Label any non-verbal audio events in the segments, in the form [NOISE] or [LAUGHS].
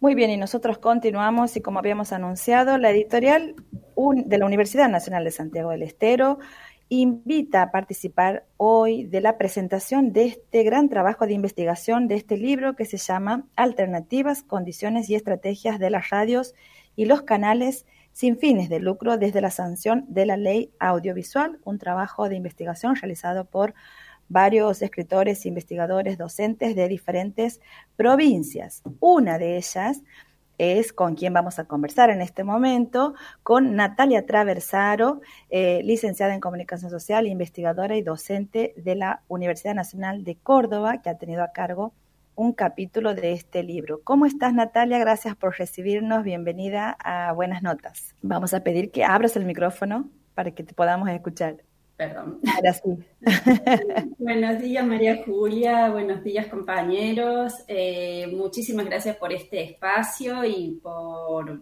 Muy bien, y nosotros continuamos y como habíamos anunciado, la editorial de la Universidad Nacional de Santiago del Estero invita a participar hoy de la presentación de este gran trabajo de investigación de este libro que se llama Alternativas, Condiciones y Estrategias de las Radios y los Canales sin fines de lucro desde la sanción de la ley audiovisual, un trabajo de investigación realizado por varios escritores, investigadores, docentes de diferentes provincias. Una de ellas es con quien vamos a conversar en este momento, con Natalia Traversaro, eh, licenciada en Comunicación Social, investigadora y docente de la Universidad Nacional de Córdoba, que ha tenido a cargo un capítulo de este libro. ¿Cómo estás, Natalia? Gracias por recibirnos. Bienvenida a Buenas Notas. Vamos a pedir que abras el micrófono para que te podamos escuchar. Perdón. Ahora sí. [LAUGHS] buenos días, María Julia. Buenos días, compañeros. Eh, muchísimas gracias por este espacio y por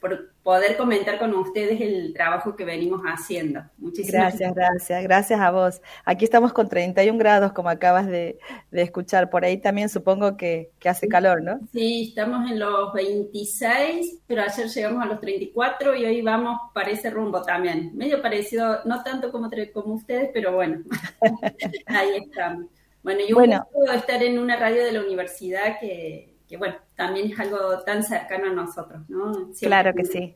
por, poder comentar con ustedes el trabajo que venimos haciendo. Muchísimas gracias. Gracias, gracias a vos. Aquí estamos con 31 grados, como acabas de, escuchar. Por ahí también supongo que, hace calor, ¿no? Sí, estamos en los 26, pero ayer llegamos a los 34 y hoy vamos para ese rumbo también. Medio parecido, no tanto como, como ustedes, pero bueno, [LAUGHS] ahí estamos. Bueno, yo bueno. estar en una radio de la universidad que que bueno, también es algo tan cercano a nosotros, ¿no? claro que sí.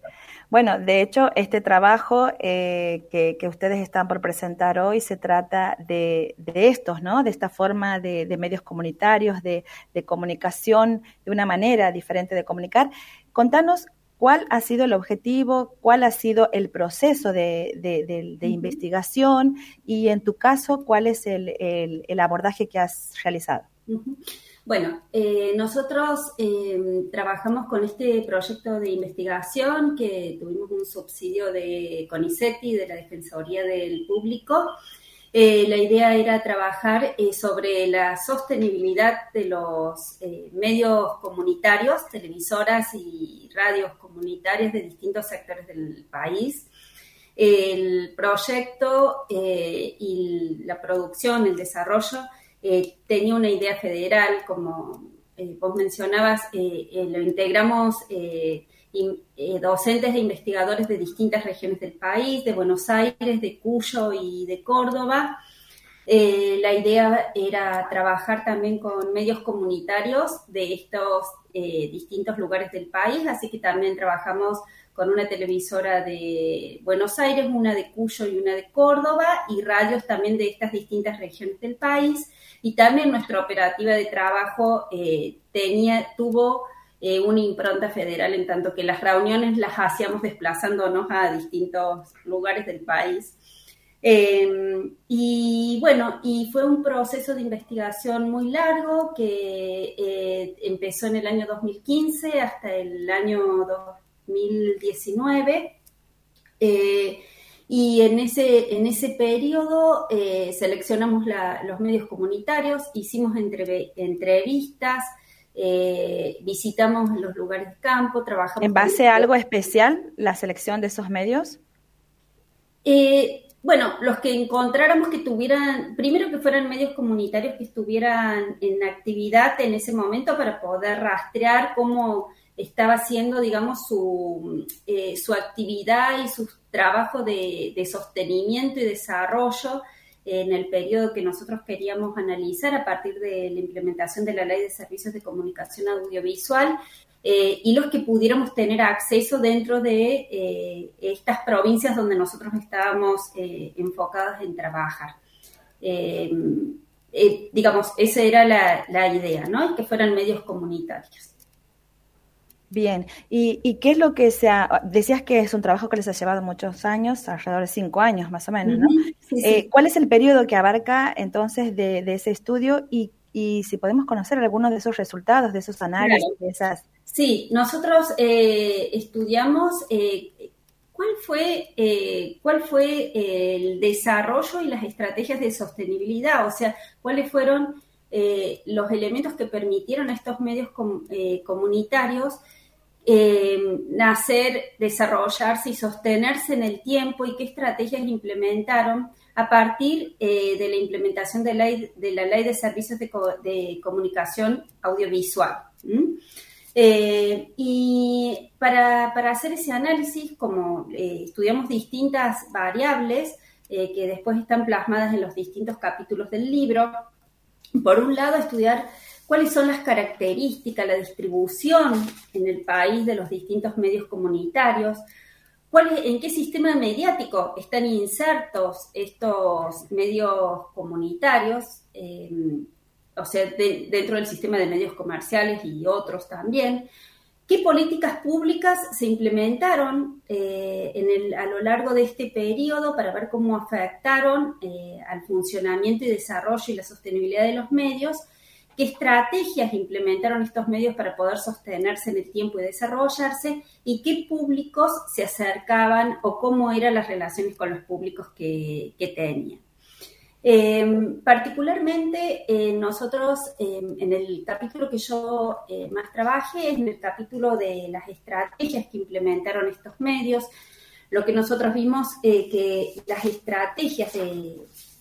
Bueno, de hecho, este trabajo eh, que, ustedes están por presentar hoy se trata de, estos, ¿no? De esta forma de, medios comunitarios, de, comunicación, de una manera diferente de comunicar. Contanos cuál ha sido el objetivo, cuál ha sido el proceso de, investigación y, en tu caso, cuál es el, abordaje que has realizado. Bueno, eh, nosotros eh, trabajamos con este proyecto de investigación que tuvimos un subsidio de CONICETI, de la Defensoría del Público. Eh, la idea era trabajar sobre la sostenibilidad de los medios comunitarios, televisoras y radios comunitarias de distintos sectores del país. El proyecto y la producción, el desarrollo, eh, tenía una idea federal, como eh, vos mencionabas, eh, lo integramos docentes e investigadores de distintas regiones del país, de Buenos Aires, de Cuyo y de Córdoba. la idea era trabajar también con medios comunitarios de estos distintos lugares del país, así que también trabajamos con una televisora de Buenos Aires, una de Cuyo y una de Córdoba, y radios también de estas distintas regiones del país. Y también nuestra operativa de trabajo eh, tenía, tuvo eh, una impronta federal en tanto que las reuniones las hacíamos desplazándonos a distintos lugares del país. Em, y bueno, y fue un proceso de investigación muy largo que eh, empezó en el año 2015 hasta el año 2019. Y en ese, en ese periodo eh, seleccionamos los medios comunitarios, hicimos entrevistas, eh, visitamos los lugares de campo, trabajamos. ¿En base a algo especial la selección de esos medios? Eh, bueno, los que encontráramos que tuvieran, primero que fueran medios comunitarios que estuvieran en actividad en ese momento para poder rastrear cómo estaba haciendo, digamos, su, eh, su actividad y su trabajo de, sostenimiento y desarrollo en el periodo que nosotros queríamos analizar a partir de la implementación de la Ley de Servicios de Comunicación Audiovisual eh, y los que pudiéramos tener acceso dentro de eh, estas provincias donde nosotros estábamos enfocados en trabajar. digamos, esa era la, la idea, ¿no? Que fueran medios comunitarios. Bien, ¿Y, qué es lo que se ha, decías que es un trabajo que les ha llevado muchos años, alrededor de cinco años más o menos, ¿no? Eh, ¿Cuál es el periodo que abarca entonces de, ese estudio y, si podemos conocer algunos de esos resultados, de esos análisis, de esas... Sí, nosotros eh, estudiamos eh, cuál fue, cuál fue el desarrollo y las estrategias de sostenibilidad, o sea, cuáles fueron los elementos que permitieron a estos medios comunitarios eh, nacer, desarrollarse y sostenerse en el tiempo y qué estrategias implementaron a partir eh, de la implementación de, la ley de Servicios de, Comunicación Audiovisual. Eh, y para, hacer ese análisis, como estudiamos distintas variables que después están plasmadas en los distintos capítulos del libro, por un lado estudiar cuáles son las características, la distribución en el país de los distintos medios comunitarios, en qué sistema mediático están insertos estos medios comunitarios, o sea, dentro del sistema de medios comerciales y otros también. ¿Qué políticas públicas se implementaron eh, a lo largo de este periodo para ver cómo afectaron eh, al funcionamiento y desarrollo y la sostenibilidad de los medios? ¿Qué estrategias implementaron estos medios para poder sostenerse en el tiempo y desarrollarse? ¿Y qué públicos se acercaban o cómo eran las relaciones con los públicos que tenían? Em, particularmente eh, nosotros em, en el capítulo que yo eh, más trabajé es en el capítulo de las estrategias que implementaron estos medios. Lo que nosotros vimos eh, que las estrategias de,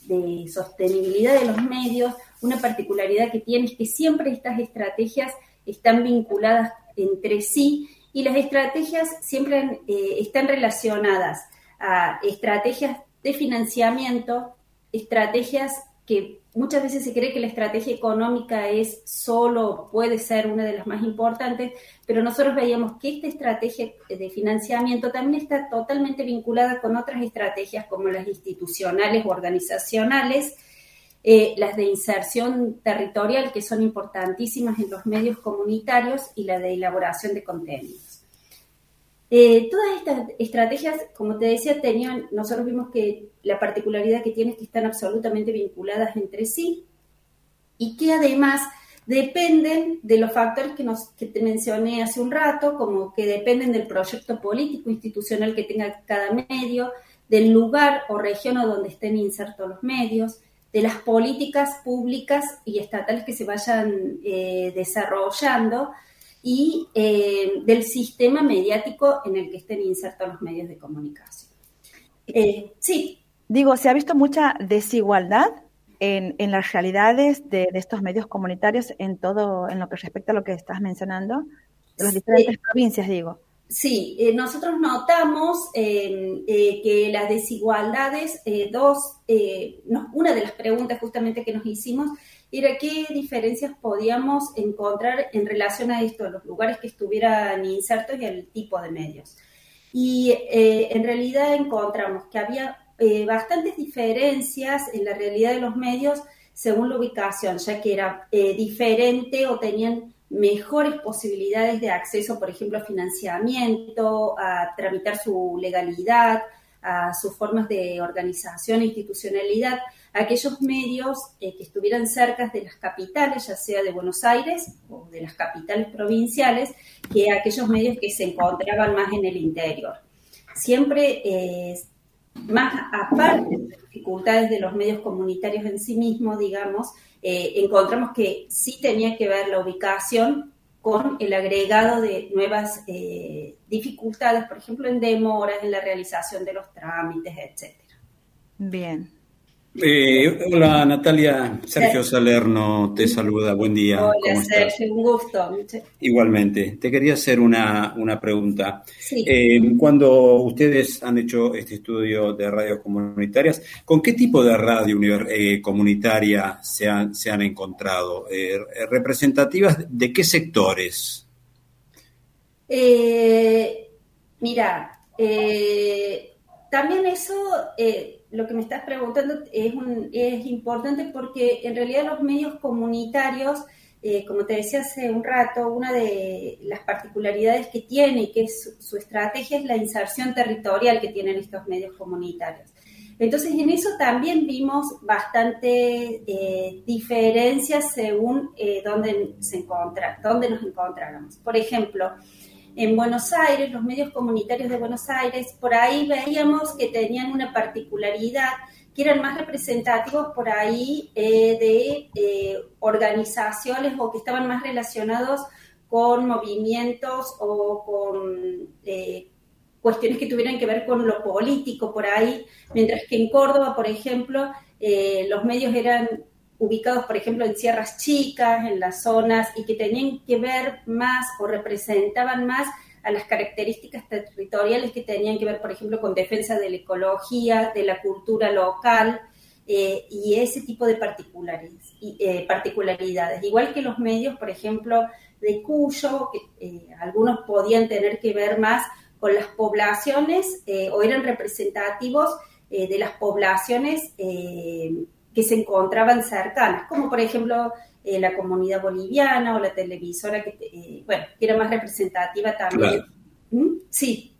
de, sostenibilidad de los medios, una particularidad que tiene es que siempre estas estrategias están vinculadas entre sí y las estrategias siempre están relacionadas a estrategias de financiamiento, estrategias que muchas veces se cree que la estrategia económica es solo, puede ser una de las más importantes, pero nosotros veíamos que esta estrategia de financiamiento también está totalmente vinculada con otras estrategias como las institucionales o organizacionales, eh, las de inserción territorial, que son importantísimas en los medios comunitarios, y la de elaboración de contenidos. Eh, todas estas estrategias, como te decía, tenían, nosotros vimos que la particularidad que tienen es que están absolutamente vinculadas entre sí y que además dependen de los factores que, nos, que te mencioné hace un rato, como que dependen del proyecto político institucional que tenga cada medio, del lugar o región donde estén insertos los medios, de las políticas públicas y estatales que se vayan eh, desarrollando y eh, del sistema mediático en el que estén insertos los medios de comunicación. Eh, sí. Digo, se ha visto mucha desigualdad en, en las realidades de, estos medios comunitarios en todo, en lo que respecta a lo que estás mencionando, de las diferentes provincias, digo. Sí, eh, nosotros notamos que las desigualdades, dos, una de las preguntas justamente que nos hicimos era qué diferencias podíamos encontrar en relación a esto, los lugares que estuvieran insertos y el tipo de medios. Y eh, en realidad encontramos que había eh, bastantes diferencias en la realidad de los medios según la ubicación, ya que era eh, diferente o tenían mejores posibilidades de acceso, por ejemplo, a financiamiento, a tramitar su legalidad, a sus formas de organización e institucionalidad aquellos medios eh, que estuvieran cerca de las capitales, ya sea de Buenos Aires o de las capitales provinciales, que aquellos medios que se encontraban más en el interior. Siempre, eh, más aparte de las dificultades de los medios comunitarios en sí mismos, digamos, eh, encontramos que sí tenía que ver la ubicación con el agregado de nuevas dificultades, por ejemplo, en demoras, en la realización de los trámites, etc. Bien, eh, hola Natalia, Sergio Salerno te saluda, buen día. Hola Sergio, un gusto. Igualmente, te quería hacer una, pregunta. Eh, cuando ustedes han hecho este estudio de radios comunitarias, ¿con qué tipo de radio eh, comunitaria se han, se han encontrado? ¿Representativas de qué sectores? mira, también eso lo que me estás preguntando es, importante porque en realidad los medios comunitarios, eh, como te decía hace un rato, una de las particularidades que tiene que es su, estrategia es la inserción territorial que tienen estos medios comunitarios. Entonces, en eso también vimos bastante eh, diferencias según eh, dónde, se dónde nos encontráramos. Por ejemplo, en Buenos Aires, los medios comunitarios de Buenos Aires, por ahí veíamos que tenían una particularidad, que eran más representativos por ahí eh, de eh, organizaciones o que estaban más relacionados con movimientos o con eh, cuestiones que tuvieran que ver con lo político por ahí, mientras que en Córdoba, por ejemplo, los medios eran ubicados, por ejemplo, en sierras chicas, en las zonas, y que tenían que ver más o representaban más a las características territoriales que tenían que ver, por ejemplo, con defensa de la ecología, de la cultura local eh, y ese tipo de eh, particularidades. Igual que los medios, por ejemplo, de Cuyo, que eh, algunos podían tener que ver más con las poblaciones o eran representativos de las poblaciones que se encontraban cercanas, como por ejemplo eh, la comunidad boliviana o la televisora que, eh, bueno, era más representativa también. ¿Mm? Sí.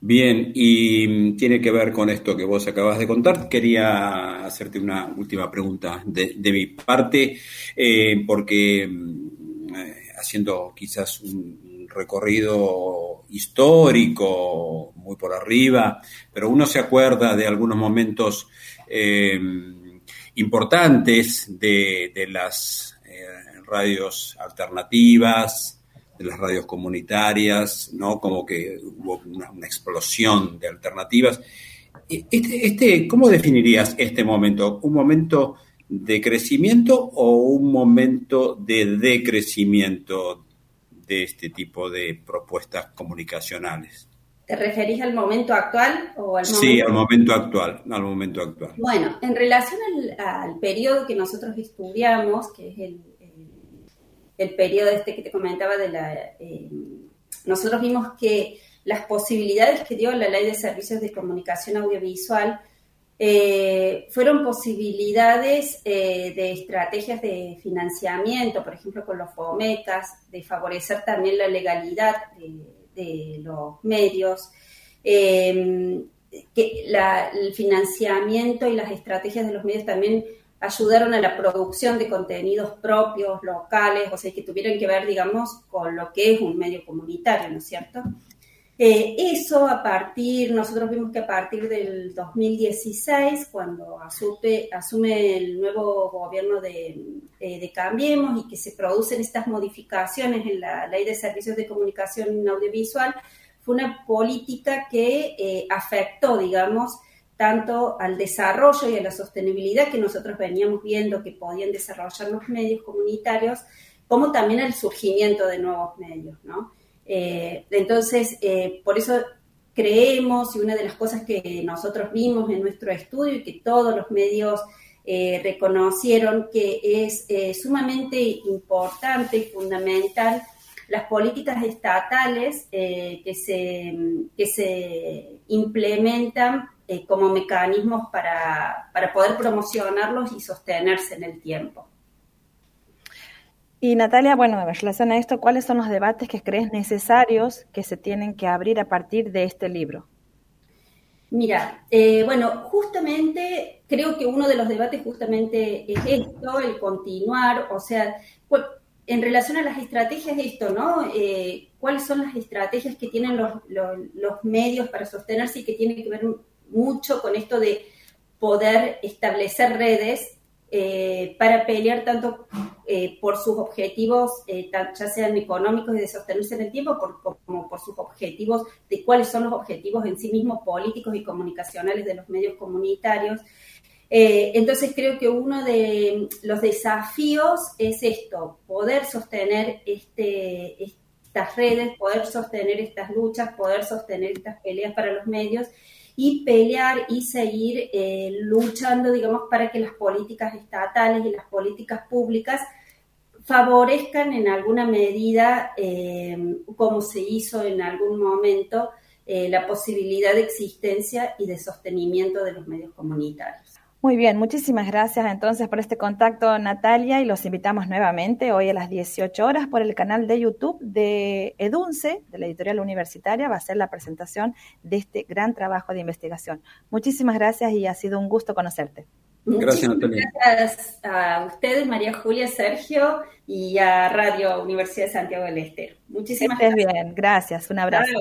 Bien, y tiene que ver con esto que vos acabas de contar. Quería hacerte una última pregunta de, mi parte, eh, porque mm, haciendo quizás un recorrido histórico muy por arriba, pero uno se acuerda de algunos momentos importantes de, las eh, radios alternativas, de las radios comunitarias, ¿no? Como que hubo una, explosión de alternativas. E, este, este, ¿Cómo definirías este momento? ¿Un momento de crecimiento o un momento de decrecimiento de este tipo de propuestas comunicacionales? ¿Te referís al momento actual o al momento? Sí, al momento actual, al momento actual. Bueno, en relación al, periodo que nosotros estudiamos, que es el, el, periodo este que te comentaba de la... Eh, nosotros vimos que las posibilidades que dio la ley de servicios de comunicación audiovisual eh, fueron posibilidades eh, de estrategias de financiamiento, por ejemplo, con los FOMECAS, de favorecer también la legalidad de de los medios, em, que el financiamiento y las estrategias de los medios también ayudaron a la producción de contenidos propios, locales, o sea, que tuvieran que ver, digamos, con lo que es un medio comunitario, ¿no es cierto? Eh, eso a partir, nosotros vimos que a partir del 2016, cuando asume, asume el nuevo gobierno de, eh, de, Cambiemos y que se producen estas modificaciones en la ley de servicios de comunicación audiovisual, fue una política que eh, afectó, digamos, tanto al desarrollo y a la sostenibilidad que nosotros veníamos viendo que podían desarrollar los medios comunitarios, como también al surgimiento de nuevos medios, ¿no? Eh, entonces, eh, por eso creemos y una de las cosas que nosotros vimos en nuestro estudio y que todos los medios eh, reconocieron que es sumamente importante y fundamental las políticas estatales que, se, que se implementan como mecanismos para, para poder promocionarlos y sostenerse en el tiempo. Y Natalia, bueno, en relación a esto, ¿cuáles son los debates que crees necesarios que se tienen que abrir a partir de este libro? Mira, eh, bueno, justamente creo que uno de los debates justamente es esto, el continuar, o sea, en relación a las estrategias de esto, ¿no? Eh, ¿Cuáles son las estrategias que tienen los, los medios para sostenerse y que tienen que ver mucho con esto de poder establecer redes eh, para pelear tanto eh, por sus objetivos, eh, ya sean económicos y de sostenerse en el tiempo, como por sus objetivos de cuáles son los objetivos en sí mismos políticos y comunicacionales de los medios comunitarios. entonces creo que uno de los desafíos es esto, poder sostener este, estas redes, poder sostener estas luchas, poder sostener estas peleas para los medios y pelear y seguir eh, luchando, digamos, para que las políticas estatales y las políticas públicas favorezcan en alguna medida, eh, como se hizo en algún momento, eh, la posibilidad de existencia y de sostenimiento de los medios comunitarios. Muy bien, muchísimas gracias entonces por este contacto Natalia y los invitamos nuevamente hoy a las 18 horas por el canal de YouTube de Edunce, de la editorial universitaria, va a ser la presentación de este gran trabajo de investigación. Muchísimas gracias y ha sido un gusto conocerte. Gracias Natalia. Gracias a ustedes, María Julia, Sergio y a Radio Universidad de Santiago del Estero. Muchísimas gracias. bien, gracias, un abrazo.